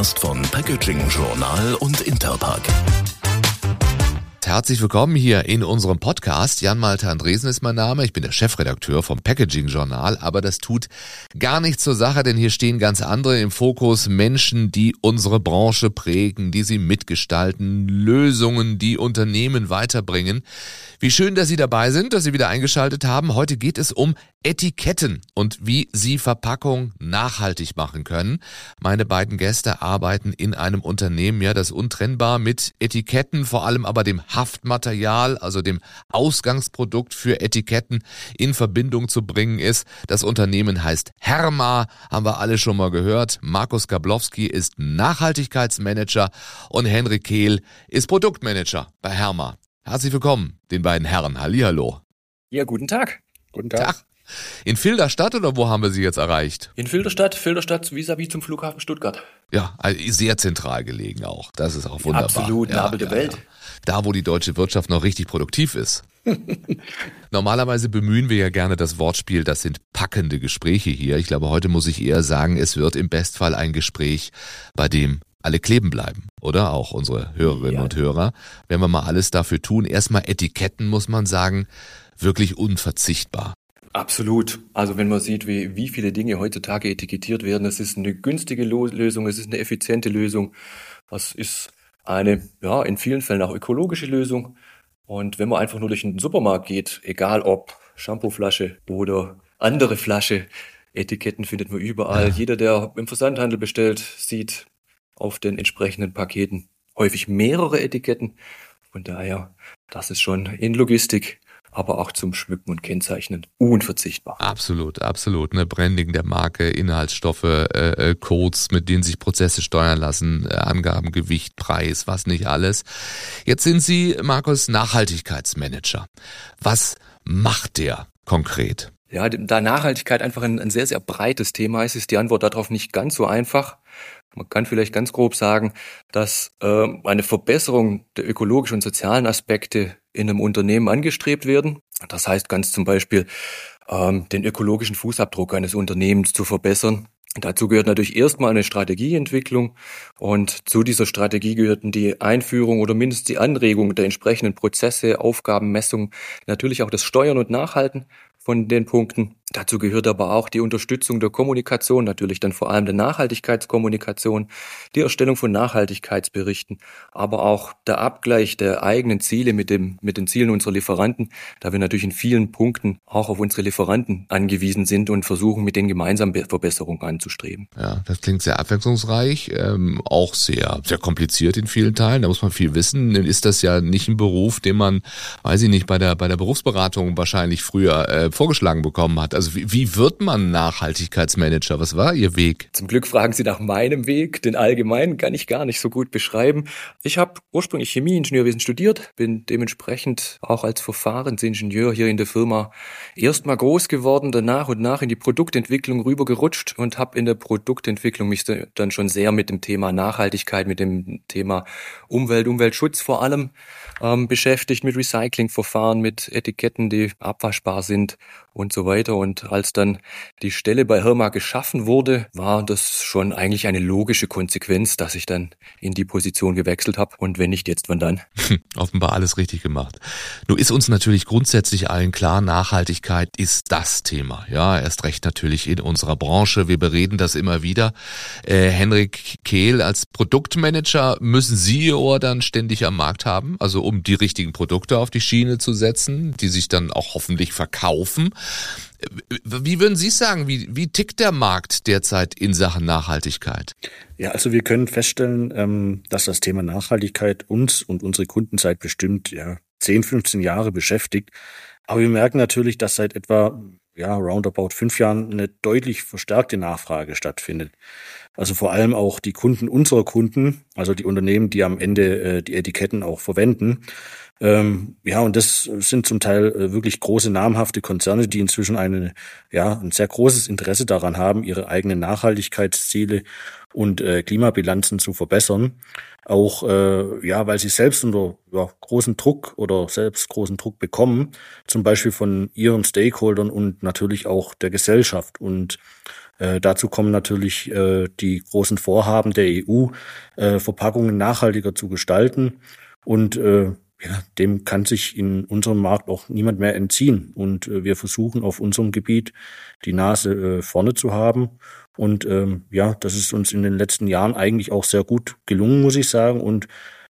Podcast von Packaging Journal und Interpack. Herzlich willkommen hier in unserem Podcast. Jan-Malte Andresen ist mein Name. Ich bin der Chefredakteur vom Packaging Journal, aber das tut gar nichts zur Sache, denn hier stehen ganz andere im Fokus. Menschen, die unsere Branche prägen, die sie mitgestalten, Lösungen, die Unternehmen weiterbringen. Wie schön, dass Sie dabei sind, dass Sie wieder eingeschaltet haben. Heute geht es um Etiketten und wie Sie Verpackung nachhaltig machen können. Meine beiden Gäste arbeiten in einem Unternehmen, ja, das untrennbar mit Etiketten, vor allem aber dem Haftmaterial, also dem Ausgangsprodukt für Etiketten in Verbindung zu bringen ist. Das Unternehmen heißt Herma, haben wir alle schon mal gehört. Markus Gablowski ist Nachhaltigkeitsmanager und Henrik Kehl ist Produktmanager bei Herma. Herzlich willkommen, den beiden Herren. Hallihallo. Ja, guten Tag. Guten Tag. Tag. In Filderstadt oder wo haben wir Sie jetzt erreicht? In Filderstadt, Filderstadt vis-à-vis zum Flughafen Stuttgart. Ja, also sehr zentral gelegen auch. Das ist auch wunderbar. Absolut, ja, Nabel der ja, Welt. Ja. Da, wo die deutsche Wirtschaft noch richtig produktiv ist. Normalerweise bemühen wir ja gerne das Wortspiel, das sind packende Gespräche hier. Ich glaube, heute muss ich eher sagen, es wird im Bestfall ein Gespräch, bei dem alle kleben bleiben, oder? Auch unsere Hörerinnen ja. und Hörer. Wenn wir mal alles dafür tun, erstmal Etiketten, muss man sagen, wirklich unverzichtbar. Absolut. Also wenn man sieht, wie, wie viele Dinge heutzutage etikettiert werden, es ist eine günstige Lösung, es ist eine effiziente Lösung, es ist eine, ja, in vielen Fällen auch ökologische Lösung. Und wenn man einfach nur durch den Supermarkt geht, egal ob Shampooflasche oder andere Flasche, Etiketten findet man überall. Ja. Jeder, der im Versandhandel bestellt, sieht auf den entsprechenden Paketen häufig mehrere Etiketten. Von daher, das ist schon in Logistik aber auch zum Schmücken und Kennzeichnen unverzichtbar. Absolut, absolut. Ne? Branding der Marke, Inhaltsstoffe, äh, äh, Codes, mit denen sich Prozesse steuern lassen, äh, Angaben, Gewicht, Preis, was nicht alles. Jetzt sind Sie, Markus, Nachhaltigkeitsmanager. Was macht der konkret? Ja, da Nachhaltigkeit einfach ein, ein sehr, sehr breites Thema ist, ist die Antwort darauf nicht ganz so einfach. Man kann vielleicht ganz grob sagen, dass äh, eine Verbesserung der ökologischen und sozialen Aspekte in einem Unternehmen angestrebt werden. Das heißt ganz zum Beispiel, ähm, den ökologischen Fußabdruck eines Unternehmens zu verbessern. Dazu gehört natürlich erstmal eine Strategieentwicklung und zu dieser Strategie gehörten die Einführung oder mindestens die Anregung der entsprechenden Prozesse, Aufgabenmessung, natürlich auch das Steuern und Nachhalten von den Punkten. Dazu gehört aber auch die Unterstützung der Kommunikation, natürlich dann vor allem der Nachhaltigkeitskommunikation, die Erstellung von Nachhaltigkeitsberichten, aber auch der Abgleich der eigenen Ziele mit, dem, mit den Zielen unserer Lieferanten, da wir natürlich in vielen Punkten auch auf unsere Lieferanten angewiesen sind und versuchen, mit denen gemeinsam Verbesserungen anzustreben. Ja, das klingt sehr abwechslungsreich, ähm, auch sehr, sehr kompliziert in vielen Teilen. Da muss man viel wissen. Dann ist das ja nicht ein Beruf, den man, weiß ich nicht, bei der, bei der Berufsberatung wahrscheinlich früher äh, vorgeschlagen bekommen hat. Also wie, wie wird man Nachhaltigkeitsmanager? Was war Ihr Weg? Zum Glück fragen Sie nach meinem Weg. Den allgemeinen kann ich gar nicht so gut beschreiben. Ich habe ursprünglich Chemieingenieurwesen studiert, bin dementsprechend auch als Verfahrensingenieur hier in der Firma erstmal groß geworden, dann nach und nach in die Produktentwicklung rübergerutscht und habe in der Produktentwicklung mich dann schon sehr mit dem Thema Nachhaltigkeit, mit dem Thema Umwelt, Umweltschutz vor allem ähm, beschäftigt, mit Recyclingverfahren, mit Etiketten, die abwaschbar sind und so weiter. Und als dann die Stelle bei Hirma geschaffen wurde, war das schon eigentlich eine logische Konsequenz, dass ich dann in die Position gewechselt habe. Und wenn nicht jetzt, wann dann? Offenbar alles richtig gemacht. Nun ist uns natürlich grundsätzlich allen klar, Nachhaltigkeit ist das Thema. Ja, erst recht natürlich in unserer Branche. Wir bereden das immer wieder. Äh, Henrik Kehl als Produktmanager müssen Sie Ihr Ohr dann ständig am Markt haben, also um die richtigen Produkte auf die Schiene zu setzen, die sich dann auch hoffentlich verkaufen. Wie würden Sie sagen, wie, wie tickt der Markt derzeit in Sachen Nachhaltigkeit? Ja, also wir können feststellen, ähm, dass das Thema Nachhaltigkeit uns und unsere Kunden seit bestimmt ja, 10, 15 Jahre beschäftigt. Aber wir merken natürlich, dass seit etwa ja, roundabout fünf Jahren eine deutlich verstärkte Nachfrage stattfindet. Also vor allem auch die Kunden unserer Kunden, also die Unternehmen, die am Ende äh, die Etiketten auch verwenden, ähm, ja, und das sind zum Teil äh, wirklich große namhafte Konzerne, die inzwischen eine, ja, ein sehr großes Interesse daran haben, ihre eigenen Nachhaltigkeitsziele und äh, Klimabilanzen zu verbessern. Auch äh, ja, weil sie selbst unter ja, großen Druck oder selbst großen Druck bekommen, zum Beispiel von ihren Stakeholdern und natürlich auch der Gesellschaft. Und äh, dazu kommen natürlich äh, die großen Vorhaben der EU, äh, Verpackungen nachhaltiger zu gestalten. Und äh, ja, dem kann sich in unserem Markt auch niemand mehr entziehen. Und äh, wir versuchen auf unserem Gebiet die Nase äh, vorne zu haben. Und ähm, ja, das ist uns in den letzten Jahren eigentlich auch sehr gut gelungen, muss ich sagen. Und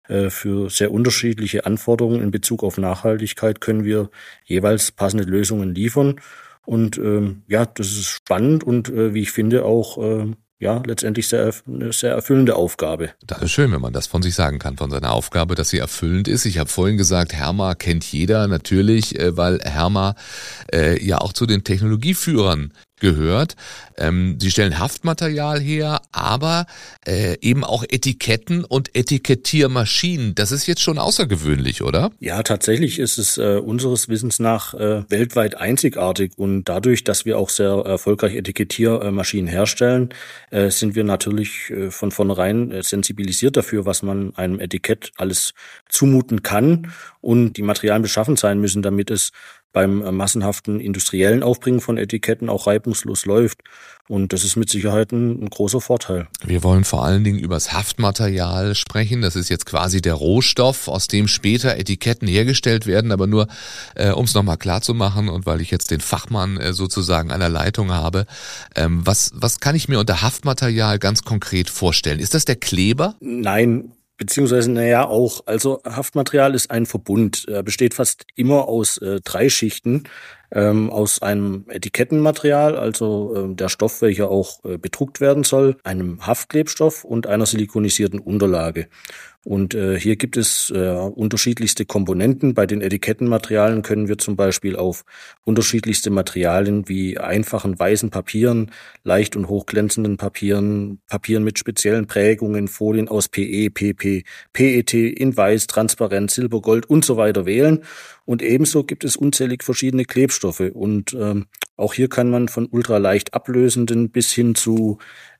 äh, für sehr unterschiedliche Anforderungen in Bezug auf Nachhaltigkeit können wir jeweils passende Lösungen liefern. Und ähm, ja, das ist spannend und äh, wie ich finde auch äh, ja, letztendlich sehr, eine sehr erfüllende Aufgabe. Das ist schön, wenn man das von sich sagen kann, von seiner Aufgabe, dass sie erfüllend ist. Ich habe vorhin gesagt, Herma kennt jeder natürlich, äh, weil Herma äh, ja auch zu den Technologieführern gehört. Ähm, sie stellen Haftmaterial her, aber äh, eben auch Etiketten und Etikettiermaschinen. Das ist jetzt schon außergewöhnlich, oder? Ja, tatsächlich ist es äh, unseres Wissens nach äh, weltweit einzigartig und dadurch, dass wir auch sehr erfolgreich Etikettiermaschinen herstellen, äh, sind wir natürlich äh, von vornherein äh, sensibilisiert dafür, was man einem Etikett alles zumuten kann und die Materialien beschaffen sein müssen, damit es beim äh, massenhaften industriellen Aufbringen von Etiketten auch reibungslos läuft. Und das ist mit Sicherheit ein, ein, großer Vorteil. Wir wollen vor allen Dingen über das Haftmaterial sprechen. Das ist jetzt quasi der Rohstoff, aus dem später Etiketten hergestellt werden. Aber nur, äh, um es nochmal klar zu machen und weil ich jetzt den Fachmann äh, sozusagen an der Leitung habe, ähm, was, was kann ich mir unter Haftmaterial ganz konkret vorstellen? Ist das der Kleber? Nein, Beziehungsweise, naja, auch. Also Haftmaterial ist ein Verbund. Er besteht fast immer aus äh, drei Schichten ähm, aus einem Etikettenmaterial, also äh, der Stoff, welcher auch äh, bedruckt werden soll, einem Haftklebstoff und einer silikonisierten Unterlage. Und äh, hier gibt es äh, unterschiedlichste Komponenten. Bei den Etikettenmaterialien können wir zum Beispiel auf unterschiedlichste Materialien wie einfachen weißen Papieren, leicht und hochglänzenden Papieren, Papieren mit speziellen Prägungen, Folien aus PE, PP, PET in weiß, transparent, Silber, Gold und so weiter wählen. Und ebenso gibt es unzählig verschiedene Klebstoffe. Und ähm, auch hier kann man von ultraleicht ablösenden bis hin zu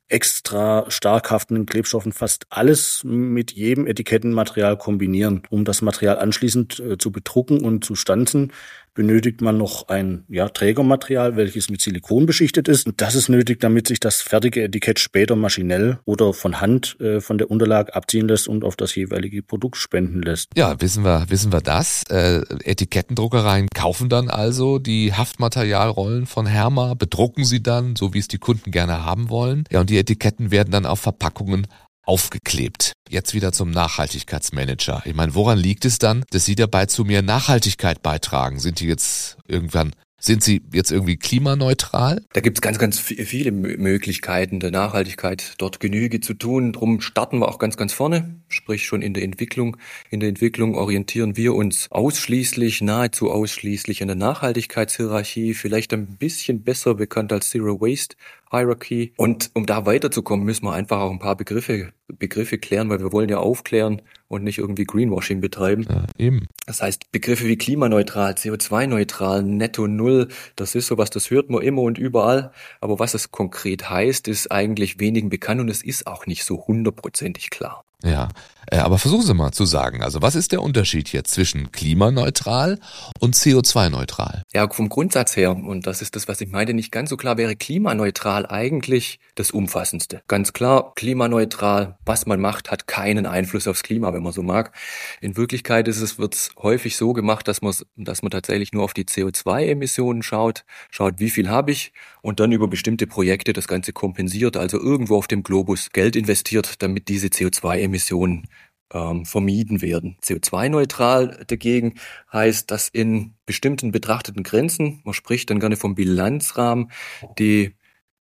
extra stark haftenden Klebstoffen fast alles mit jedem Etikettenmaterial kombinieren, um das Material anschließend äh, zu bedrucken und zu stanzen benötigt man noch ein ja, Trägermaterial, welches mit Silikon beschichtet ist. Und das ist nötig, damit sich das fertige Etikett später maschinell oder von Hand äh, von der Unterlage abziehen lässt und auf das jeweilige Produkt spenden lässt. Ja, wissen wir, wissen wir das. Äh, Etikettendruckereien kaufen dann also die Haftmaterialrollen von Herma, bedrucken sie dann, so wie es die Kunden gerne haben wollen. Ja, und die Etiketten werden dann auf Verpackungen aufgeklebt. Jetzt wieder zum Nachhaltigkeitsmanager. Ich meine, woran liegt es dann, dass Sie dabei zu mehr Nachhaltigkeit beitragen? Sind die jetzt irgendwann sind Sie jetzt irgendwie klimaneutral? Da gibt es ganz, ganz viele Möglichkeiten der Nachhaltigkeit, dort Genüge zu tun. Drum starten wir auch ganz, ganz vorne, sprich schon in der Entwicklung. In der Entwicklung orientieren wir uns ausschließlich, nahezu ausschließlich an der Nachhaltigkeitshierarchie, vielleicht ein bisschen besser bekannt als Zero Waste Hierarchy. Und um da weiterzukommen, müssen wir einfach auch ein paar Begriffe, Begriffe klären, weil wir wollen ja aufklären und nicht irgendwie Greenwashing betreiben. Ja, eben. Das heißt, Begriffe wie klimaneutral, CO2-neutral, netto null, das ist sowas, das hört man immer und überall. Aber was es konkret heißt, ist eigentlich wenigen bekannt und es ist auch nicht so hundertprozentig klar. Ja, aber versuchen Sie mal zu sagen, also was ist der Unterschied hier zwischen klimaneutral und CO2-neutral? Ja, vom Grundsatz her, und das ist das, was ich meine, nicht ganz so klar, wäre klimaneutral eigentlich das Umfassendste. Ganz klar, klimaneutral, was man macht, hat keinen Einfluss aufs Klima, wenn man so mag. In Wirklichkeit ist es, wird es häufig so gemacht, dass man, dass man tatsächlich nur auf die CO2-Emissionen schaut, schaut, wie viel habe ich und dann über bestimmte Projekte das Ganze kompensiert, also irgendwo auf dem Globus Geld investiert, damit diese CO2-Emissionen ähm, vermieden werden. CO2-neutral dagegen heißt, dass in bestimmten betrachteten Grenzen, man spricht dann gerne vom Bilanzrahmen, die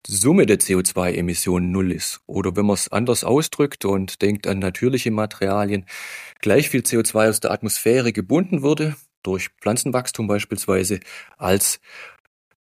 Summe der CO2-Emissionen null ist. Oder wenn man es anders ausdrückt und denkt an natürliche Materialien, gleich viel CO2 aus der Atmosphäre gebunden wurde, durch Pflanzenwachstum beispielsweise, als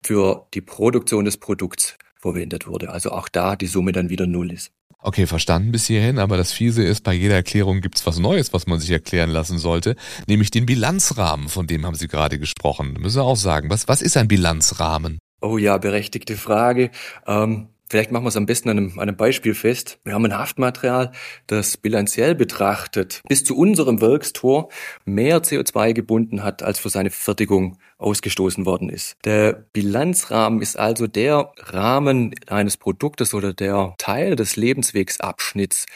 für die Produktion des Produkts verwendet wurde. Also auch da die Summe dann wieder null ist. Okay, verstanden bis hierhin, aber das Fiese ist, bei jeder Erklärung gibt's was Neues, was man sich erklären lassen sollte, nämlich den Bilanzrahmen, von dem haben Sie gerade gesprochen. Müssen wir auch sagen, was, was ist ein Bilanzrahmen? Oh ja, berechtigte Frage. Ähm, Vielleicht machen wir es am besten an einem, einem Beispiel fest. Wir haben ein Haftmaterial, das bilanziell betrachtet bis zu unserem Werkstor mehr CO2 gebunden hat, als für seine Fertigung ausgestoßen worden ist. Der Bilanzrahmen ist also der Rahmen eines Produktes oder der Teil des Lebenswegsabschnitts,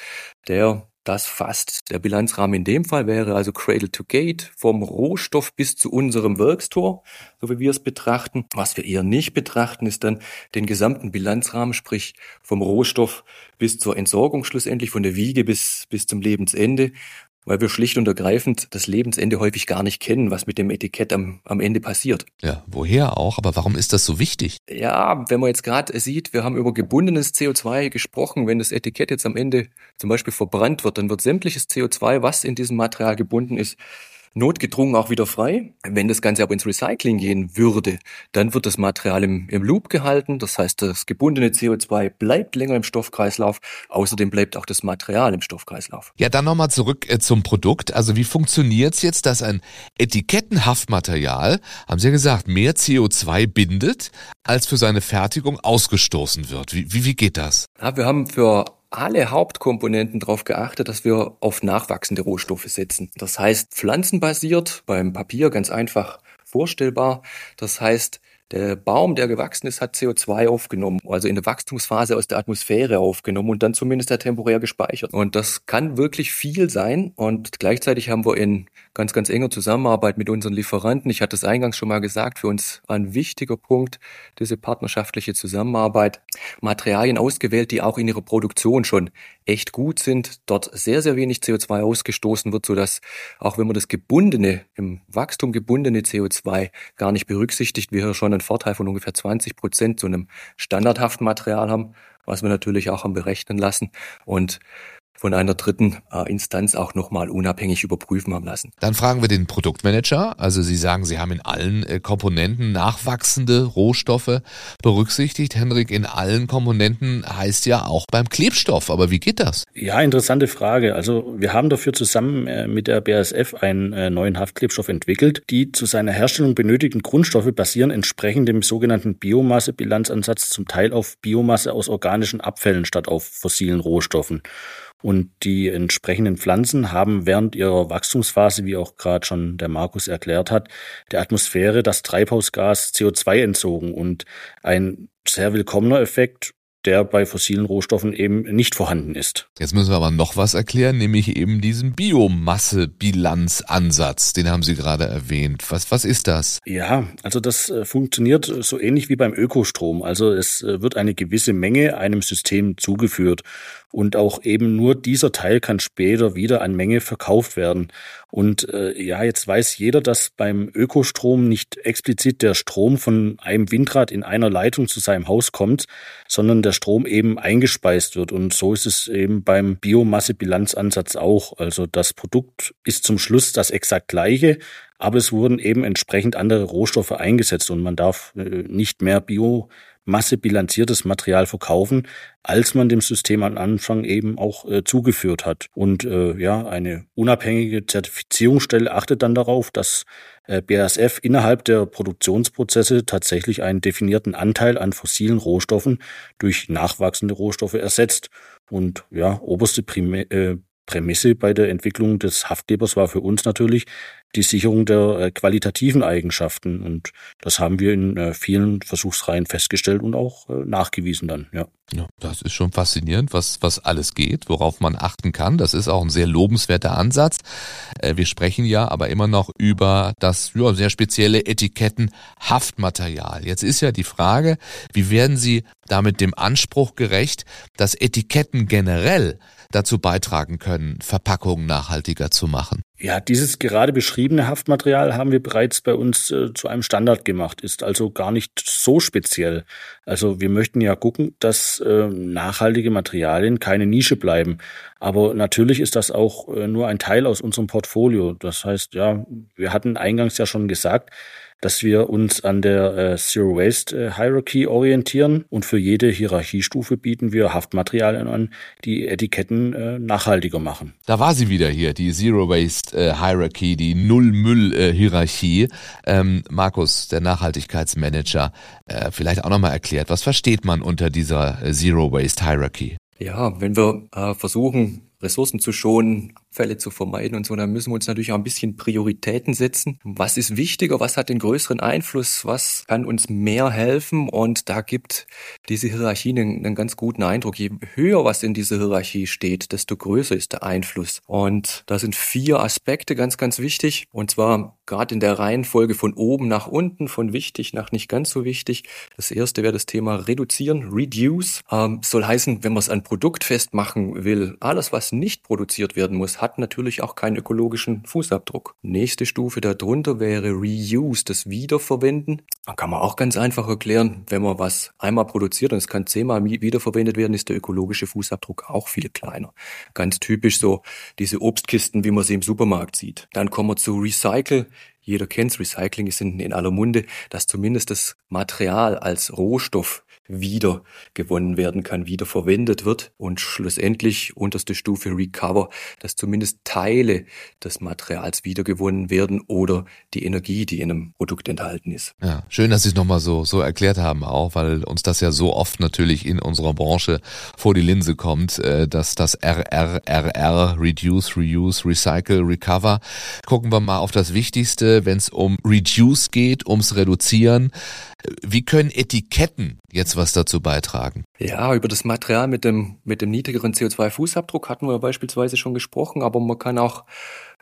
der das fasst. Der Bilanzrahmen in dem Fall wäre also Cradle to Gate vom Rohstoff bis zu unserem Werkstor, so wie wir es betrachten. Was wir eher nicht betrachten, ist dann den gesamten Bilanzrahmen, sprich vom Rohstoff bis zur Entsorgung schlussendlich, von der Wiege bis, bis zum Lebensende weil wir schlicht und ergreifend das Lebensende häufig gar nicht kennen, was mit dem Etikett am, am Ende passiert. Ja, woher auch? Aber warum ist das so wichtig? Ja, wenn man jetzt gerade sieht, wir haben über gebundenes CO2 gesprochen. Wenn das Etikett jetzt am Ende zum Beispiel verbrannt wird, dann wird sämtliches CO2, was in diesem Material gebunden ist, notgedrungen auch wieder frei. Wenn das Ganze aber ins Recycling gehen würde, dann wird das Material im, im Loop gehalten. Das heißt, das gebundene CO2 bleibt länger im Stoffkreislauf. Außerdem bleibt auch das Material im Stoffkreislauf. Ja, dann nochmal zurück äh, zum Produkt. Also wie funktioniert's jetzt, dass ein Etikettenhaftmaterial, haben Sie ja gesagt, mehr CO2 bindet, als für seine Fertigung ausgestoßen wird? Wie, wie, wie geht das? Ja, wir haben für alle Hauptkomponenten darauf geachtet, dass wir auf nachwachsende Rohstoffe setzen. Das heißt pflanzenbasiert, beim Papier ganz einfach vorstellbar. Das heißt, der Baum, der gewachsen ist, hat CO2 aufgenommen, also in der Wachstumsphase aus der Atmosphäre aufgenommen und dann zumindest ja temporär gespeichert. Und das kann wirklich viel sein. Und gleichzeitig haben wir in ganz, ganz enger Zusammenarbeit mit unseren Lieferanten, ich hatte es eingangs schon mal gesagt, für uns ein wichtiger Punkt, diese partnerschaftliche Zusammenarbeit, Materialien ausgewählt, die auch in ihrer Produktion schon echt gut sind, dort sehr, sehr wenig CO2 ausgestoßen wird, sodass auch wenn man das gebundene, im Wachstum gebundene CO2 gar nicht berücksichtigt, wir hier schon einen Vorteil von ungefähr 20 Prozent zu einem standardhaften Material haben, was wir natürlich auch haben berechnen lassen. Und von einer dritten äh, Instanz auch nochmal unabhängig überprüfen haben lassen. Dann fragen wir den Produktmanager. Also Sie sagen, Sie haben in allen äh, Komponenten nachwachsende Rohstoffe berücksichtigt. Henrik, in allen Komponenten heißt ja auch beim Klebstoff. Aber wie geht das? Ja, interessante Frage. Also wir haben dafür zusammen äh, mit der BASF einen äh, neuen Haftklebstoff entwickelt. Die zu seiner Herstellung benötigten Grundstoffe basieren entsprechend dem sogenannten Biomasse-Bilanzansatz zum Teil auf Biomasse aus organischen Abfällen statt auf fossilen Rohstoffen. Und die entsprechenden Pflanzen haben während ihrer Wachstumsphase, wie auch gerade schon der Markus erklärt hat, der Atmosphäre das Treibhausgas CO2 entzogen und ein sehr willkommener Effekt der bei fossilen Rohstoffen eben nicht vorhanden ist. Jetzt müssen wir aber noch was erklären, nämlich eben diesen Biomasse-Bilanzansatz, den haben Sie gerade erwähnt. Was, was ist das? Ja, also das äh, funktioniert so ähnlich wie beim Ökostrom. Also es äh, wird eine gewisse Menge einem System zugeführt und auch eben nur dieser Teil kann später wieder an Menge verkauft werden. Und äh, ja, jetzt weiß jeder, dass beim Ökostrom nicht explizit der Strom von einem Windrad in einer Leitung zu seinem Haus kommt, sondern der Strom eben eingespeist wird. Und so ist es eben beim Biomasse-Bilanzansatz auch. Also das Produkt ist zum Schluss das exakt gleiche, aber es wurden eben entsprechend andere Rohstoffe eingesetzt und man darf äh, nicht mehr Bio massebilanziertes Material verkaufen, als man dem System am Anfang eben auch äh, zugeführt hat. Und äh, ja, eine unabhängige Zertifizierungsstelle achtet dann darauf, dass BASF innerhalb der Produktionsprozesse tatsächlich einen definierten Anteil an fossilen Rohstoffen durch nachwachsende Rohstoffe ersetzt. Und ja, oberste Prime äh, Prämisse bei der Entwicklung des Haftklebers war für uns natürlich die Sicherung der äh, qualitativen Eigenschaften. Und das haben wir in äh, vielen Versuchsreihen festgestellt und auch äh, nachgewiesen dann, ja. Ja, das ist schon faszinierend, was, was alles geht, worauf man achten kann. Das ist auch ein sehr lobenswerter Ansatz. Wir sprechen ja aber immer noch über das ja, sehr spezielle Etikettenhaftmaterial. Jetzt ist ja die Frage, wie werden Sie damit dem Anspruch gerecht, dass Etiketten generell dazu beitragen können, Verpackungen nachhaltiger zu machen? Ja, dieses gerade beschriebene Haftmaterial haben wir bereits bei uns äh, zu einem Standard gemacht, ist also gar nicht so speziell. Also wir möchten ja gucken, dass äh, nachhaltige Materialien keine Nische bleiben. Aber natürlich ist das auch äh, nur ein Teil aus unserem Portfolio. Das heißt, ja, wir hatten eingangs ja schon gesagt, dass wir uns an der äh, Zero Waste äh, Hierarchy orientieren und für jede Hierarchiestufe bieten wir Haftmaterialien an, die Etiketten äh, nachhaltiger machen. Da war sie wieder hier, die Zero Waste äh, Hierarchy, die Null-Müll-Hierarchie. Ähm, Markus, der Nachhaltigkeitsmanager, äh, vielleicht auch nochmal erklärt, was versteht man unter dieser äh, Zero Waste Hierarchy? Ja, wenn wir äh, versuchen, Ressourcen zu schonen, Abfälle zu vermeiden und so, dann müssen wir uns natürlich auch ein bisschen Prioritäten setzen. Was ist wichtiger? Was hat den größeren Einfluss? Was kann uns mehr helfen? Und da gibt diese Hierarchie einen, einen ganz guten Eindruck. Je höher was in dieser Hierarchie steht, desto größer ist der Einfluss. Und da sind vier Aspekte ganz, ganz wichtig. Und zwar gerade in der Reihenfolge von oben nach unten, von wichtig nach nicht ganz so wichtig. Das erste wäre das Thema reduzieren, reduce. Ähm, soll heißen, wenn man es an Produkt festmachen will, alles, was nicht produziert werden muss, hat natürlich auch keinen ökologischen Fußabdruck. Nächste Stufe darunter wäre Reuse, das Wiederverwenden. Da kann man auch ganz einfach erklären, wenn man was einmal produziert und es kann zehnmal wiederverwendet werden, ist der ökologische Fußabdruck auch viel kleiner. Ganz typisch so diese Obstkisten, wie man sie im Supermarkt sieht. Dann kommen wir zu Recycle. Jeder kennt's, Recycling ist in, in aller Munde, dass zumindest das Material als Rohstoff wieder gewonnen werden kann, wieder verwendet wird und schlussendlich unterste Stufe Recover, dass zumindest Teile des Materials wiedergewonnen werden oder die Energie, die in einem Produkt enthalten ist. Ja, schön, dass Sie es nochmal so, so erklärt haben auch, weil uns das ja so oft natürlich in unserer Branche vor die Linse kommt, äh, dass das RRRR, Reduce, Reuse, Recycle, Recover. Gucken wir mal auf das Wichtigste, wenn es um Reduce geht, ums Reduzieren. Wie können Etiketten jetzt was dazu beitragen? Ja, über das Material mit dem, mit dem niedrigeren CO2-Fußabdruck hatten wir beispielsweise schon gesprochen, aber man kann auch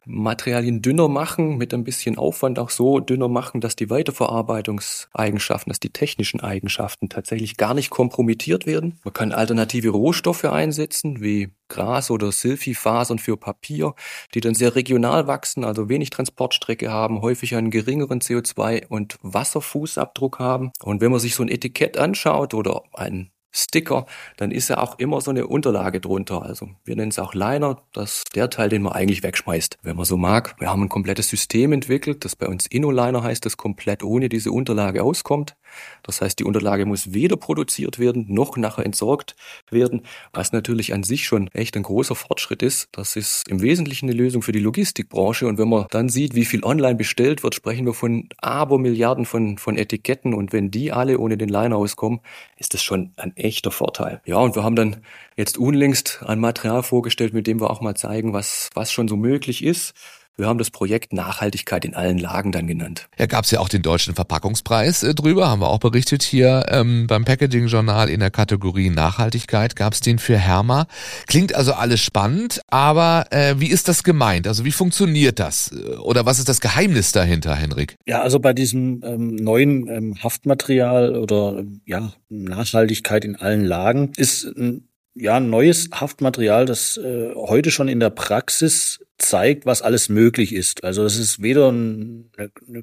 Materialien dünner machen, mit ein bisschen Aufwand auch so dünner machen, dass die Weiterverarbeitungseigenschaften, dass die technischen Eigenschaften tatsächlich gar nicht kompromittiert werden. Man kann alternative Rohstoffe einsetzen, wie Gras oder Silphifasern für Papier, die dann sehr regional wachsen, also wenig Transportstrecke haben, häufig einen geringeren CO2- und Wasserfußabdruck haben. Und wenn man sich so ein Etikett anschaut oder ein Sticker, dann ist ja auch immer so eine Unterlage drunter. Also wir nennen es auch Liner, das der Teil, den man eigentlich wegschmeißt, wenn man so mag. Wir haben ein komplettes System entwickelt, das bei uns InnoLiner heißt, das komplett ohne diese Unterlage auskommt. Das heißt, die Unterlage muss weder produziert werden, noch nachher entsorgt werden, was natürlich an sich schon echt ein großer Fortschritt ist. Das ist im Wesentlichen eine Lösung für die Logistikbranche. Und wenn man dann sieht, wie viel online bestellt wird, sprechen wir von Abermilliarden von, von Etiketten. Und wenn die alle ohne den Liner auskommen, ist das schon ein echter Vorteil. Ja, und wir haben dann jetzt unlängst ein Material vorgestellt, mit dem wir auch mal zeigen, was, was schon so möglich ist. Wir haben das Projekt Nachhaltigkeit in allen Lagen dann genannt. Ja, gab es ja auch den deutschen Verpackungspreis äh, drüber, haben wir auch berichtet hier ähm, beim Packaging-Journal in der Kategorie Nachhaltigkeit gab es den für Herma. Klingt also alles spannend, aber äh, wie ist das gemeint? Also wie funktioniert das? Oder was ist das Geheimnis dahinter, Henrik? Ja, also bei diesem ähm, neuen ähm, Haftmaterial oder ja Nachhaltigkeit in allen Lagen ist ein ja, neues Haftmaterial, das äh, heute schon in der Praxis zeigt, was alles möglich ist. Also es ist weder ein,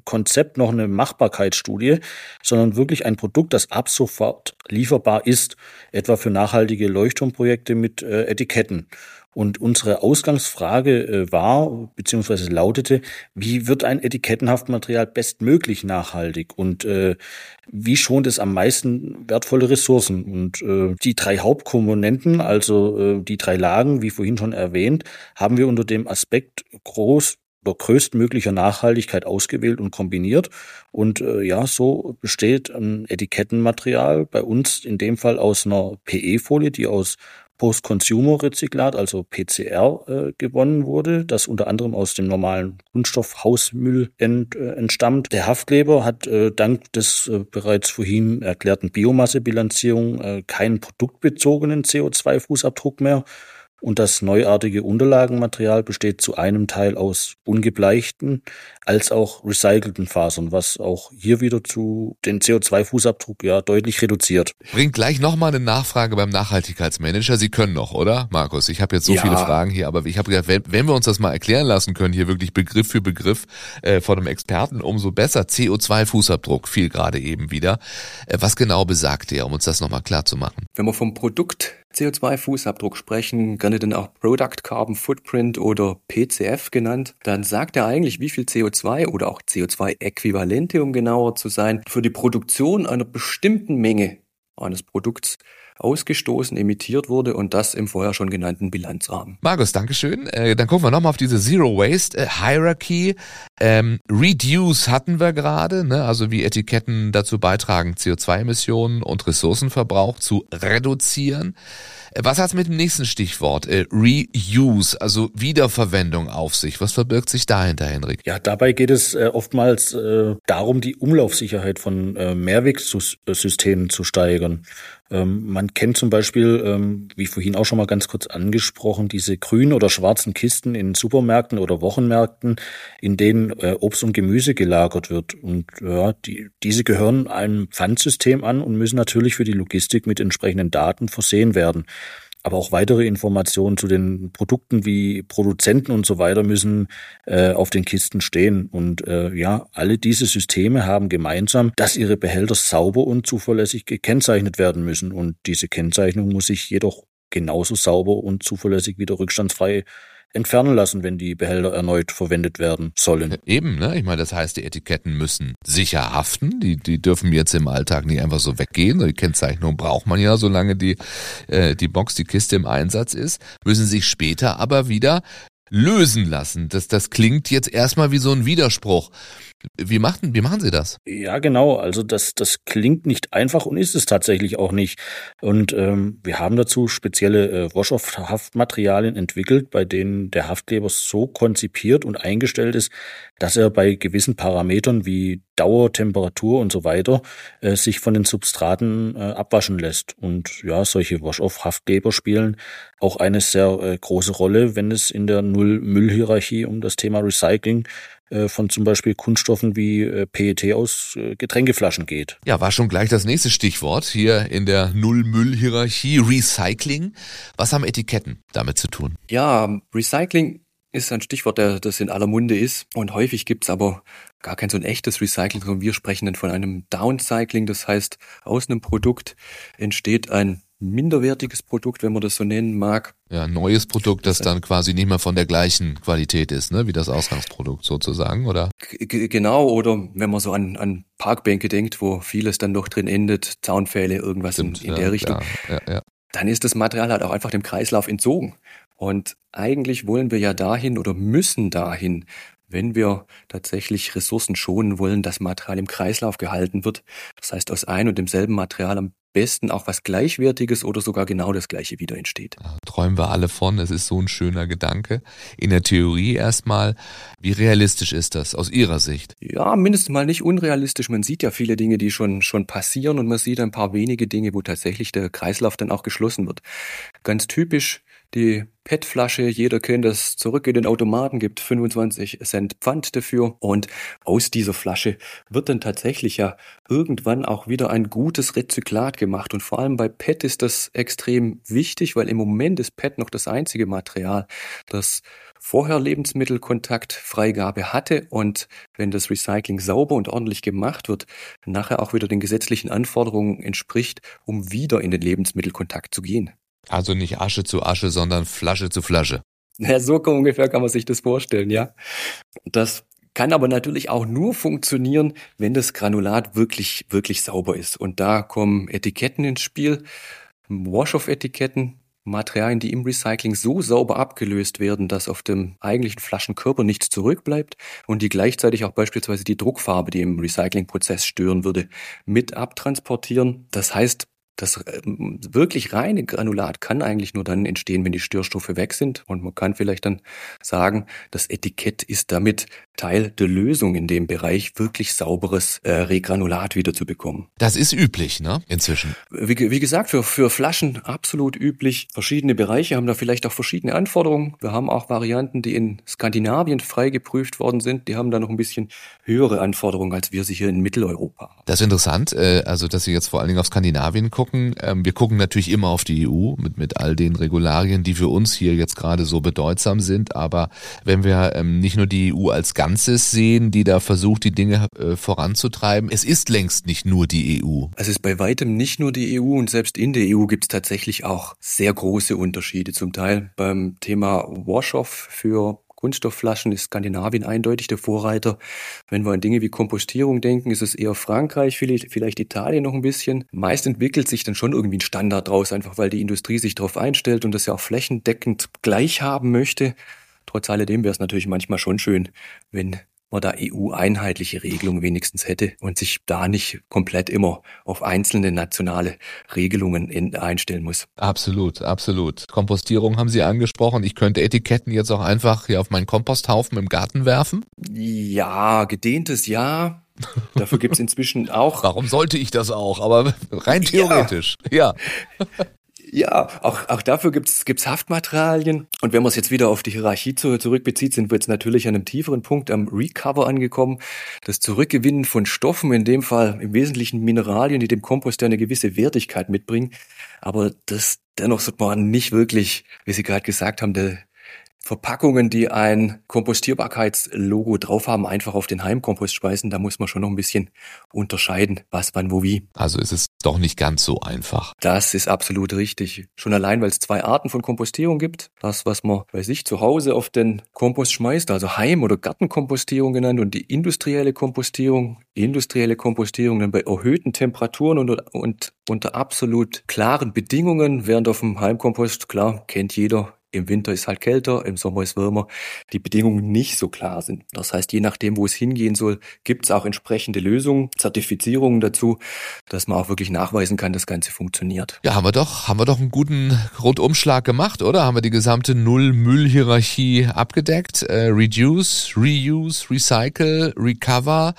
Konzept noch eine Machbarkeitsstudie, sondern wirklich ein Produkt, das ab sofort lieferbar ist, etwa für nachhaltige Leuchtturmprojekte mit äh, Etiketten. Und unsere Ausgangsfrage äh, war, beziehungsweise lautete, wie wird ein Etikettenhaftmaterial bestmöglich nachhaltig und äh, wie schont es am meisten wertvolle Ressourcen? Und äh, die drei Hauptkomponenten, also äh, die drei Lagen, wie vorhin schon erwähnt, haben wir unter dem Aspekt groß oder größtmöglicher Nachhaltigkeit ausgewählt und kombiniert. Und äh, ja, so besteht ein Etikettenmaterial bei uns in dem Fall aus einer PE-Folie, die aus Post-Consumer-Rezyklat, also PCR, äh, gewonnen wurde, das unter anderem aus dem normalen Kunststoffhausmüll ent, äh, entstammt. Der Haftkleber hat äh, dank des äh, bereits vorhin erklärten Biomassebilanzierung äh, keinen produktbezogenen CO2-Fußabdruck mehr und das neuartige Unterlagenmaterial besteht zu einem Teil aus ungebleichten als auch recycelten Fasern, was auch hier wieder zu den CO2-Fußabdruck ja deutlich reduziert. Bringt gleich nochmal eine Nachfrage beim Nachhaltigkeitsmanager. Sie können noch, oder, Markus? Ich habe jetzt so ja. viele Fragen hier, aber ich habe gedacht, wenn, wenn, wir uns das mal erklären lassen können, hier wirklich Begriff für Begriff äh, von einem Experten, umso besser. CO2-Fußabdruck fiel gerade eben wieder. Äh, was genau besagt der, um uns das nochmal klar zu machen? Wenn man vom Produkt CO2-Fußabdruck sprechen, gerne dann auch Product Carbon Footprint oder PCF genannt, dann sagt er eigentlich, wie viel CO2 oder auch CO2-Äquivalente, um genauer zu sein, für die Produktion einer bestimmten Menge eines Produkts ausgestoßen, emittiert wurde und das im vorher schon genannten Bilanzrahmen. Markus, Dankeschön. Äh, dann gucken wir nochmal auf diese Zero Waste äh, Hierarchy. Ähm, Reduce hatten wir gerade, ne? also wie Etiketten dazu beitragen, CO2-Emissionen und Ressourcenverbrauch zu reduzieren. Äh, was hat's mit dem nächsten Stichwort? Äh, Reuse, also Wiederverwendung auf sich. Was verbirgt sich dahinter, Henrik? Ja, dabei geht es äh, oftmals äh, darum, die Umlaufsicherheit von äh, Mehrwegsystemen zu steigern. Ähm, man kennt zum Beispiel, ähm, wie vorhin auch schon mal ganz kurz angesprochen, diese grünen oder schwarzen Kisten in Supermärkten oder Wochenmärkten, in denen äh, Obst und Gemüse gelagert wird. Und ja, die, diese gehören einem Pfandsystem an und müssen natürlich für die Logistik mit entsprechenden Daten versehen werden. Aber auch weitere Informationen zu den Produkten wie Produzenten und so weiter müssen äh, auf den Kisten stehen. Und äh, ja, alle diese Systeme haben gemeinsam, dass ihre Behälter sauber und zuverlässig gekennzeichnet werden müssen. Und diese Kennzeichnung muss sich jedoch genauso sauber und zuverlässig wieder rückstandsfrei entfernen lassen, wenn die Behälter erneut verwendet werden sollen. Eben, ne? Ich meine, das heißt, die Etiketten müssen sicher haften. Die, die dürfen jetzt im Alltag nicht einfach so weggehen. Die Kennzeichnung braucht man ja, solange die, äh, die Box, die Kiste im Einsatz ist, müssen sich später aber wieder lösen lassen. Das, das klingt jetzt erstmal wie so ein Widerspruch. Wie machen, wie machen Sie das? Ja, genau. Also das, das klingt nicht einfach und ist es tatsächlich auch nicht. Und ähm, wir haben dazu spezielle äh, Wash-Off-Haftmaterialien entwickelt, bei denen der Haftkleber so konzipiert und eingestellt ist, dass er bei gewissen Parametern wie Dauer, Temperatur und so weiter äh, sich von den Substraten äh, abwaschen lässt. Und ja, solche Wash-Off-Haftkleber spielen auch eine sehr äh, große Rolle, wenn es in der Null-Müll-Hierarchie um das Thema Recycling von zum Beispiel Kunststoffen wie äh, PET aus äh, Getränkeflaschen geht. Ja, war schon gleich das nächste Stichwort hier in der Null-Müll-Hierarchie, Recycling. Was haben Etiketten damit zu tun? Ja, Recycling ist ein Stichwort, der, das in aller Munde ist. Und häufig gibt's aber gar kein so ein echtes Recycling, sondern wir sprechen dann von einem Downcycling. Das heißt, aus einem Produkt entsteht ein minderwertiges Produkt, wenn man das so nennen mag. Ja, ein neues Produkt, das dann quasi nicht mehr von der gleichen Qualität ist, ne, wie das Ausgangsprodukt sozusagen, oder? G genau, oder wenn man so an, an Parkbänke denkt, wo vieles dann doch drin endet, Zaunpfähle, irgendwas Stimmt, in, in ja, der Richtung. Ja, ja, dann ist das Material halt auch einfach dem Kreislauf entzogen. Und eigentlich wollen wir ja dahin oder müssen dahin, wenn wir tatsächlich Ressourcen schonen wollen, dass Material im Kreislauf gehalten wird. Das heißt, aus ein und demselben Material am besten auch was Gleichwertiges oder sogar genau das Gleiche wieder entsteht. Träumen wir alle von, es ist so ein schöner Gedanke. In der Theorie erstmal, wie realistisch ist das aus Ihrer Sicht? Ja, mindestens mal nicht unrealistisch. Man sieht ja viele Dinge, die schon, schon passieren und man sieht ein paar wenige Dinge, wo tatsächlich der Kreislauf dann auch geschlossen wird. Ganz typisch die PET-Flasche, jeder kennt das, zurück in den Automaten, gibt 25 Cent Pfand dafür. Und aus dieser Flasche wird dann tatsächlich ja irgendwann auch wieder ein gutes Rezyklat gemacht. Und vor allem bei PET ist das extrem wichtig, weil im Moment ist PET noch das einzige Material, das vorher Lebensmittelkontaktfreigabe hatte. Und wenn das Recycling sauber und ordentlich gemacht wird, nachher auch wieder den gesetzlichen Anforderungen entspricht, um wieder in den Lebensmittelkontakt zu gehen. Also nicht Asche zu Asche, sondern Flasche zu Flasche. Ja, so ungefähr kann man sich das vorstellen, ja. Das kann aber natürlich auch nur funktionieren, wenn das Granulat wirklich, wirklich sauber ist. Und da kommen Etiketten ins Spiel, Wash-off-Etiketten, Materialien, die im Recycling so sauber abgelöst werden, dass auf dem eigentlichen Flaschenkörper nichts zurückbleibt und die gleichzeitig auch beispielsweise die Druckfarbe, die im Recyclingprozess stören würde, mit abtransportieren. Das heißt, das ähm, wirklich reine Granulat kann eigentlich nur dann entstehen, wenn die Störstoffe weg sind. Und man kann vielleicht dann sagen, das Etikett ist damit Teil der Lösung in dem Bereich, wirklich sauberes äh, Regranulat wiederzubekommen. Das ist üblich, ne? Inzwischen. Wie, wie gesagt, für, für Flaschen absolut üblich. Verschiedene Bereiche haben da vielleicht auch verschiedene Anforderungen. Wir haben auch Varianten, die in Skandinavien frei geprüft worden sind. Die haben da noch ein bisschen höhere Anforderungen, als wir sie hier in Mitteleuropa haben. Das ist interessant, äh, also dass Sie jetzt vor allen Dingen auf Skandinavien gucken. Ähm, wir gucken natürlich immer auf die EU mit, mit all den Regularien, die für uns hier jetzt gerade so bedeutsam sind. Aber wenn wir ähm, nicht nur die EU als Ganzes Ganzes sehen, die da versucht, die Dinge äh, voranzutreiben. Es ist längst nicht nur die EU. Es ist bei weitem nicht nur die EU und selbst in der EU gibt es tatsächlich auch sehr große Unterschiede. Zum Teil beim Thema Wash-Off für Kunststoffflaschen ist Skandinavien eindeutig der Vorreiter. Wenn wir an Dinge wie Kompostierung denken, ist es eher Frankreich, vielleicht, vielleicht Italien noch ein bisschen. Meist entwickelt sich dann schon irgendwie ein Standard draus, einfach weil die Industrie sich darauf einstellt und das ja auch flächendeckend gleich haben möchte. Trotz alledem wäre es natürlich manchmal schon schön, wenn man da EU-einheitliche Regelungen wenigstens hätte und sich da nicht komplett immer auf einzelne nationale Regelungen einstellen muss. Absolut, absolut. Kompostierung haben Sie angesprochen. Ich könnte Etiketten jetzt auch einfach hier auf meinen Komposthaufen im Garten werfen? Ja, gedehntes Ja. Dafür gibt es inzwischen auch. Warum sollte ich das auch? Aber rein theoretisch. Ja. ja. Ja, auch, auch dafür gibt's gibt's Haftmaterialien. Und wenn man es jetzt wieder auf die Hierarchie zu, zurückbezieht, sind wir jetzt natürlich an einem tieferen Punkt am Recover angekommen. Das Zurückgewinnen von Stoffen, in dem Fall im Wesentlichen Mineralien, die dem Kompost eine gewisse Wertigkeit mitbringen. Aber das dennoch sollte man nicht wirklich, wie Sie gerade gesagt haben, der, Verpackungen, die ein Kompostierbarkeitslogo drauf haben, einfach auf den Heimkompost speisen. Da muss man schon noch ein bisschen unterscheiden, was, wann, wo, wie. Also ist es doch nicht ganz so einfach. Das ist absolut richtig. Schon allein, weil es zwei Arten von Kompostierung gibt. Das, was man bei sich zu Hause auf den Kompost schmeißt, also Heim- oder Gartenkompostierung genannt und die industrielle Kompostierung. Industrielle Kompostierung dann bei erhöhten Temperaturen und, und unter absolut klaren Bedingungen, während auf dem Heimkompost, klar, kennt jeder, im Winter ist halt kälter, im Sommer ist wärmer, die Bedingungen nicht so klar sind. Das heißt, je nachdem, wo es hingehen soll, gibt es auch entsprechende Lösungen, Zertifizierungen dazu, dass man auch wirklich nachweisen kann, das Ganze funktioniert. Ja, haben wir doch, haben wir doch einen guten Rundumschlag gemacht, oder? Haben wir die gesamte Null-Müll-Hierarchie abgedeckt? Äh, reduce, Reuse, Recycle, Recover.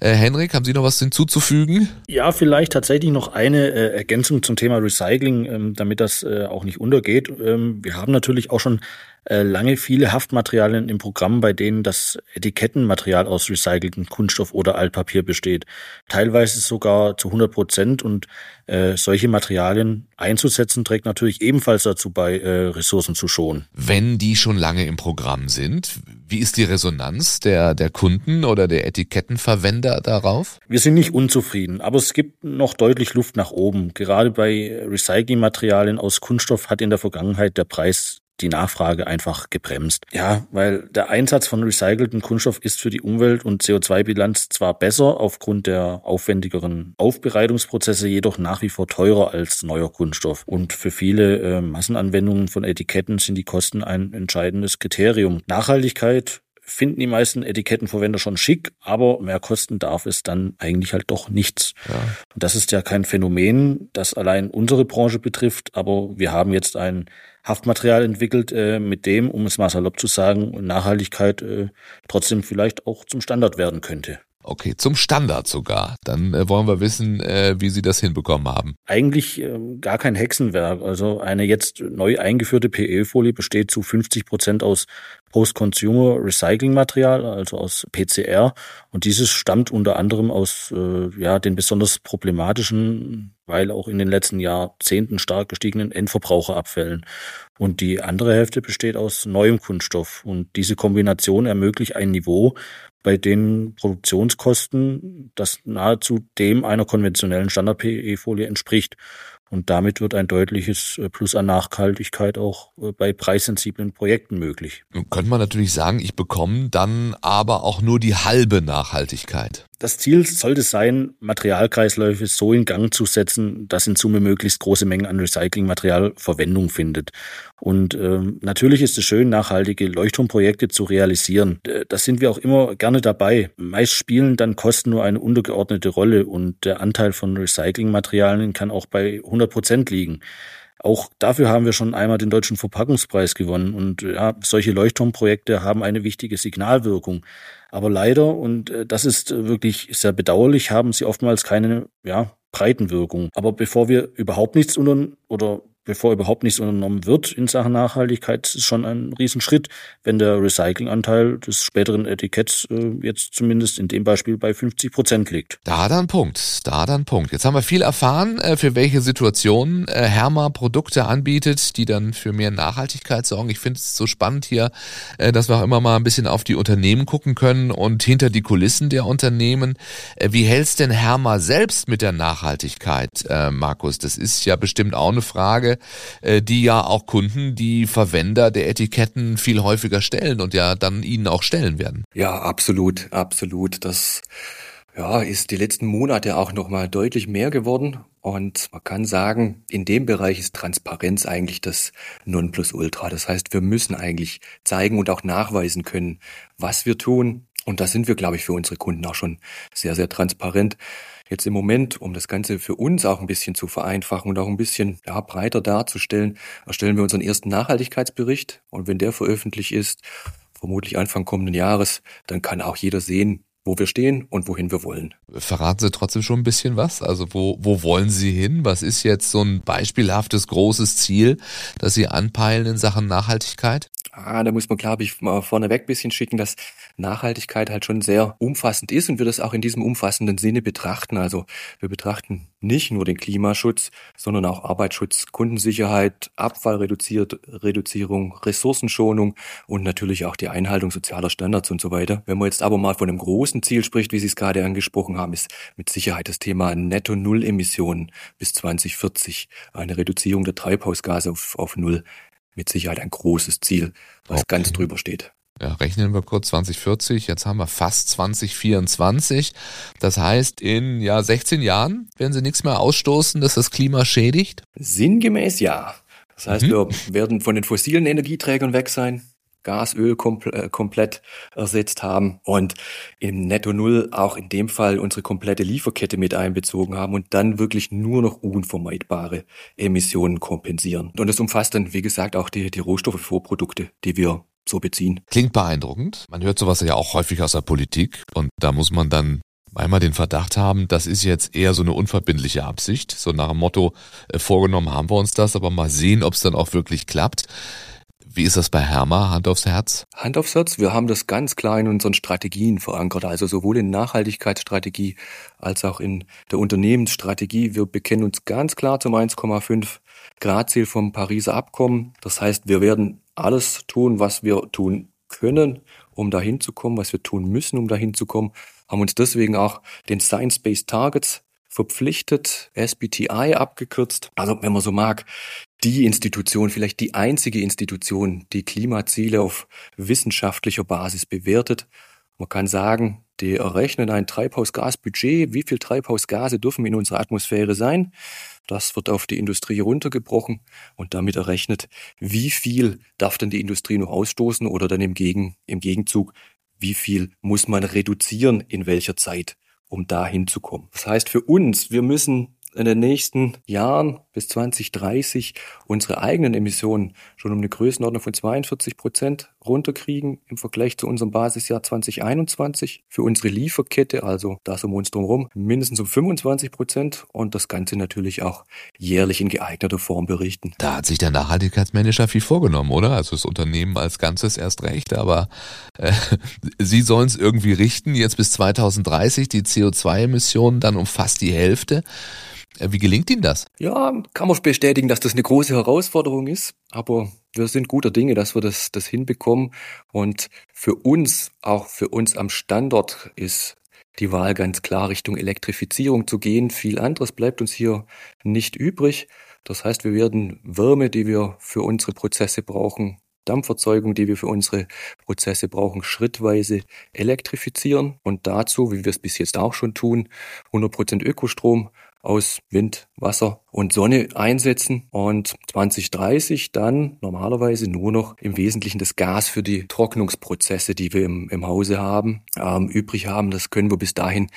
Äh, Henrik, haben Sie noch was hinzuzufügen? Ja, vielleicht tatsächlich noch eine äh, Ergänzung zum Thema Recycling, ähm, damit das äh, auch nicht untergeht. Ähm, wir haben natürlich natürlich auch schon äh, lange viele Haftmaterialien im Programm, bei denen das Etikettenmaterial aus recyceltem Kunststoff oder Altpapier besteht. Teilweise sogar zu 100 Prozent und äh, solche Materialien einzusetzen trägt natürlich ebenfalls dazu bei, äh, Ressourcen zu schonen. Wenn die schon lange im Programm sind, wie ist die Resonanz der, der Kunden oder der Etikettenverwender darauf? Wir sind nicht unzufrieden, aber es gibt noch deutlich Luft nach oben. Gerade bei Recyclingmaterialien aus Kunststoff hat in der Vergangenheit der Preis die Nachfrage einfach gebremst. Ja, weil der Einsatz von recyceltem Kunststoff ist für die Umwelt- und CO2-Bilanz zwar besser aufgrund der aufwendigeren Aufbereitungsprozesse, jedoch nach wie vor teurer als neuer Kunststoff. Und für viele äh, Massenanwendungen von Etiketten sind die Kosten ein entscheidendes Kriterium. Nachhaltigkeit finden die meisten Etikettenverwender schon schick, aber mehr kosten darf es dann eigentlich halt doch nichts. Ja. Und das ist ja kein Phänomen, das allein unsere Branche betrifft, aber wir haben jetzt ein Haftmaterial entwickelt, äh, mit dem, um es mal salopp zu sagen, Nachhaltigkeit äh, trotzdem vielleicht auch zum Standard werden könnte. Okay, zum Standard sogar. Dann äh, wollen wir wissen, äh, wie Sie das hinbekommen haben. Eigentlich äh, gar kein Hexenwerk. Also eine jetzt neu eingeführte PE-Folie besteht zu 50 Prozent aus Post-Consumer Recycling Material, also aus PCR. Und dieses stammt unter anderem aus äh, ja, den besonders problematischen, weil auch in den letzten Jahrzehnten stark gestiegenen Endverbraucherabfällen. Und die andere Hälfte besteht aus neuem Kunststoff. Und diese Kombination ermöglicht ein Niveau, bei den Produktionskosten, das nahezu dem einer konventionellen Standard-PE-Folie entspricht. Und damit wird ein deutliches äh, Plus an Nachhaltigkeit auch äh, bei preissensiblen Projekten möglich. Nun könnte man natürlich sagen, ich bekomme dann aber auch nur die halbe Nachhaltigkeit. Das Ziel sollte sein, Materialkreisläufe so in Gang zu setzen, dass in Summe möglichst große Mengen an Recyclingmaterial Verwendung findet. Und ähm, natürlich ist es schön, nachhaltige Leuchtturmprojekte zu realisieren. Da sind wir auch immer gerne dabei. Meist spielen dann Kosten nur eine untergeordnete Rolle und der Anteil von Recyclingmaterialien kann auch bei 100 Prozent liegen. Auch dafür haben wir schon einmal den deutschen Verpackungspreis gewonnen. Und ja, solche Leuchtturmprojekte haben eine wichtige Signalwirkung. Aber leider, und äh, das ist äh, wirklich sehr bedauerlich, haben sie oftmals keine ja, Breitenwirkung. Aber bevor wir überhaupt nichts unter oder bevor überhaupt nichts unternommen wird in Sachen Nachhaltigkeit, ist schon ein Riesenschritt, wenn der Recyclinganteil des späteren Etiketts äh, jetzt zumindest in dem Beispiel bei 50 Prozent liegt. Da dann Punkt, da dann Punkt. Jetzt haben wir viel erfahren, äh, für welche Situationen äh, Herma Produkte anbietet, die dann für mehr Nachhaltigkeit sorgen. Ich finde es so spannend hier, äh, dass wir auch immer mal ein bisschen auf die Unternehmen gucken können und hinter die Kulissen der Unternehmen. Wie hält's denn Herma selbst mit der Nachhaltigkeit, Markus? Das ist ja bestimmt auch eine Frage, äh, die ja auch Kunden, die Verwender der Etiketten viel häufiger stellen und ja dann ihnen auch stellen werden. Ja, absolut, absolut. Das ja, ist die letzten Monate auch nochmal deutlich mehr geworden. Und man kann sagen, in dem Bereich ist Transparenz eigentlich das Nonplusultra. Das heißt, wir müssen eigentlich zeigen und auch nachweisen können, was wir tun. Und da sind wir, glaube ich, für unsere Kunden auch schon sehr, sehr transparent. Jetzt im Moment, um das Ganze für uns auch ein bisschen zu vereinfachen und auch ein bisschen ja, breiter darzustellen, erstellen wir unseren ersten Nachhaltigkeitsbericht. Und wenn der veröffentlicht ist, vermutlich Anfang kommenden Jahres, dann kann auch jeder sehen, wo wir stehen und wohin wir wollen. Verraten Sie trotzdem schon ein bisschen was? Also wo, wo wollen Sie hin? Was ist jetzt so ein beispielhaftes großes Ziel, das Sie anpeilen in Sachen Nachhaltigkeit? Ah, da muss man, glaube ich, mal vorneweg bisschen schicken, dass Nachhaltigkeit halt schon sehr umfassend ist und wir das auch in diesem umfassenden Sinne betrachten. Also wir betrachten nicht nur den Klimaschutz, sondern auch Arbeitsschutz, Kundensicherheit, Abfallreduzierung, Ressourcenschonung und natürlich auch die Einhaltung sozialer Standards und so weiter. Wenn man jetzt aber mal von einem großen Ziel spricht, wie Sie es gerade angesprochen haben, ist mit Sicherheit das Thema Netto-Null-Emissionen bis 2040. Eine Reduzierung der Treibhausgase auf, auf Null mit Sicherheit ein großes Ziel, was okay. ganz drüber steht. Ja, rechnen wir kurz 2040, jetzt haben wir fast 2024. Das heißt, in ja 16 Jahren werden sie nichts mehr ausstoßen, dass das Klima schädigt? Sinngemäß ja. Das heißt, mhm. wir werden von den fossilen Energieträgern weg sein, Gas, Öl kompl äh, komplett ersetzt haben und im Netto Null auch in dem Fall unsere komplette Lieferkette mit einbezogen haben und dann wirklich nur noch unvermeidbare Emissionen kompensieren. Und das umfasst dann, wie gesagt, auch die, die Rohstoffe, Vorprodukte, die wir so beziehen. Klingt beeindruckend. Man hört sowas ja auch häufig aus der Politik und da muss man dann einmal den Verdacht haben, das ist jetzt eher so eine unverbindliche Absicht, so nach dem Motto, äh, vorgenommen haben wir uns das, aber mal sehen, ob es dann auch wirklich klappt. Wie ist das bei Herma, Hand aufs Herz? Hand aufs Herz, wir haben das ganz klar in unseren Strategien verankert, also sowohl in Nachhaltigkeitsstrategie als auch in der Unternehmensstrategie. Wir bekennen uns ganz klar zum 1,5 Grad Ziel vom Pariser Abkommen. Das heißt, wir werden alles tun, was wir tun können, um dahin zu kommen, was wir tun müssen, um dahin zu kommen, haben uns deswegen auch den Science-Based Targets verpflichtet, SBTI abgekürzt. Also wenn man so mag, die Institution, vielleicht die einzige Institution, die Klimaziele auf wissenschaftlicher Basis bewertet. Man kann sagen, die errechnen ein Treibhausgasbudget, wie viel Treibhausgase dürfen in unserer Atmosphäre sein. Das wird auf die Industrie runtergebrochen und damit errechnet, wie viel darf denn die Industrie noch ausstoßen oder dann im, Gegen, im Gegenzug, wie viel muss man reduzieren in welcher Zeit um da hinzukommen. Das heißt für uns, wir müssen in den nächsten Jahren bis 2030 unsere eigenen Emissionen schon um eine Größenordnung von 42 Prozent runterkriegen im Vergleich zu unserem Basisjahr 2021. Für unsere Lieferkette, also das um uns drumherum, mindestens um 25 Prozent und das Ganze natürlich auch jährlich in geeigneter Form berichten. Da hat sich der Nachhaltigkeitsmanager viel vorgenommen, oder? Also das Unternehmen als Ganzes erst recht, aber äh, Sie sollen es irgendwie richten, jetzt bis 2030 die CO2-Emissionen dann um fast die Hälfte. Äh, wie gelingt Ihnen das? Ja, kann man bestätigen, dass das eine große Herausforderung ist, aber wir sind guter Dinge, dass wir das, das hinbekommen. Und für uns, auch für uns am Standort, ist die Wahl ganz klar Richtung Elektrifizierung zu gehen. Viel anderes bleibt uns hier nicht übrig. Das heißt, wir werden Wärme, die wir für unsere Prozesse brauchen, Dampferzeugung, die wir für unsere Prozesse brauchen, schrittweise elektrifizieren und dazu, wie wir es bis jetzt auch schon tun, 100% Ökostrom aus Wind, Wasser und Sonne einsetzen und 2030 dann normalerweise nur noch im Wesentlichen das Gas für die Trocknungsprozesse, die wir im, im Hause haben, ähm, übrig haben. Das können wir bis dahin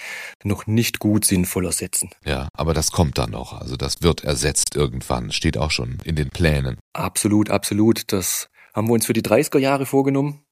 noch nicht gut sinnvoll ersetzen. Ja, aber das kommt dann noch. Also das wird ersetzt irgendwann, steht auch schon in den Plänen. Absolut, absolut. Das haben wir uns für die 30er Jahre vorgenommen.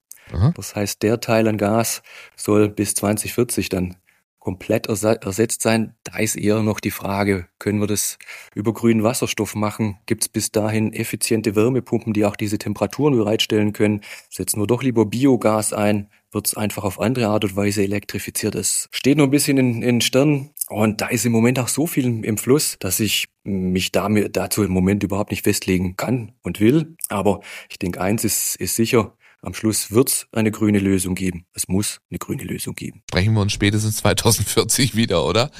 Das heißt, der Teil an Gas soll bis 2040 dann komplett ersetzt sein. Da ist eher noch die Frage, können wir das über grünen Wasserstoff machen? Gibt es bis dahin effiziente Wärmepumpen, die auch diese Temperaturen bereitstellen können? Setzen wir doch lieber Biogas ein? Wird es einfach auf andere Art und Weise elektrifiziert? Das steht noch ein bisschen in, in Sternen. Und da ist im Moment auch so viel im Fluss, dass ich mich damit, dazu im Moment überhaupt nicht festlegen kann und will. Aber ich denke, eins ist, ist sicher, am Schluss wird es eine grüne Lösung geben. Es muss eine grüne Lösung geben. Sprechen wir uns spätestens 2040 wieder, oder?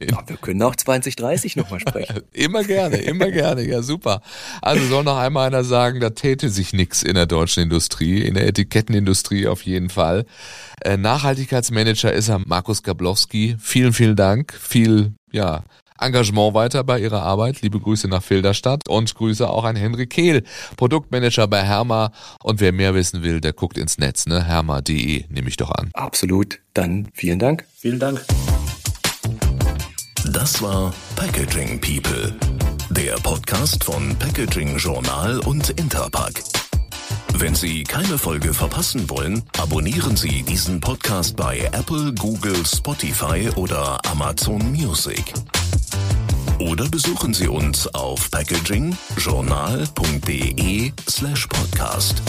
Ja, wir können auch 2030 nochmal sprechen. immer gerne, immer gerne, ja super. Also soll noch einmal einer sagen, da täte sich nichts in der deutschen Industrie, in der Etikettenindustrie auf jeden Fall. Äh, Nachhaltigkeitsmanager ist er Markus Gablowski. Vielen, vielen Dank. Viel, ja, Engagement weiter bei Ihrer Arbeit. Liebe Grüße nach Filderstadt und Grüße auch an Henry Kehl, Produktmanager bei Herma. Und wer mehr wissen will, der guckt ins Netz, ne? Herma.de nehme ich doch an. Absolut. Dann vielen Dank. Vielen Dank. Das war Packaging People, der Podcast von Packaging Journal und Interpack. Wenn Sie keine Folge verpassen wollen, abonnieren Sie diesen Podcast bei Apple, Google, Spotify oder Amazon Music. Oder besuchen Sie uns auf packagingjournal.de slash podcast.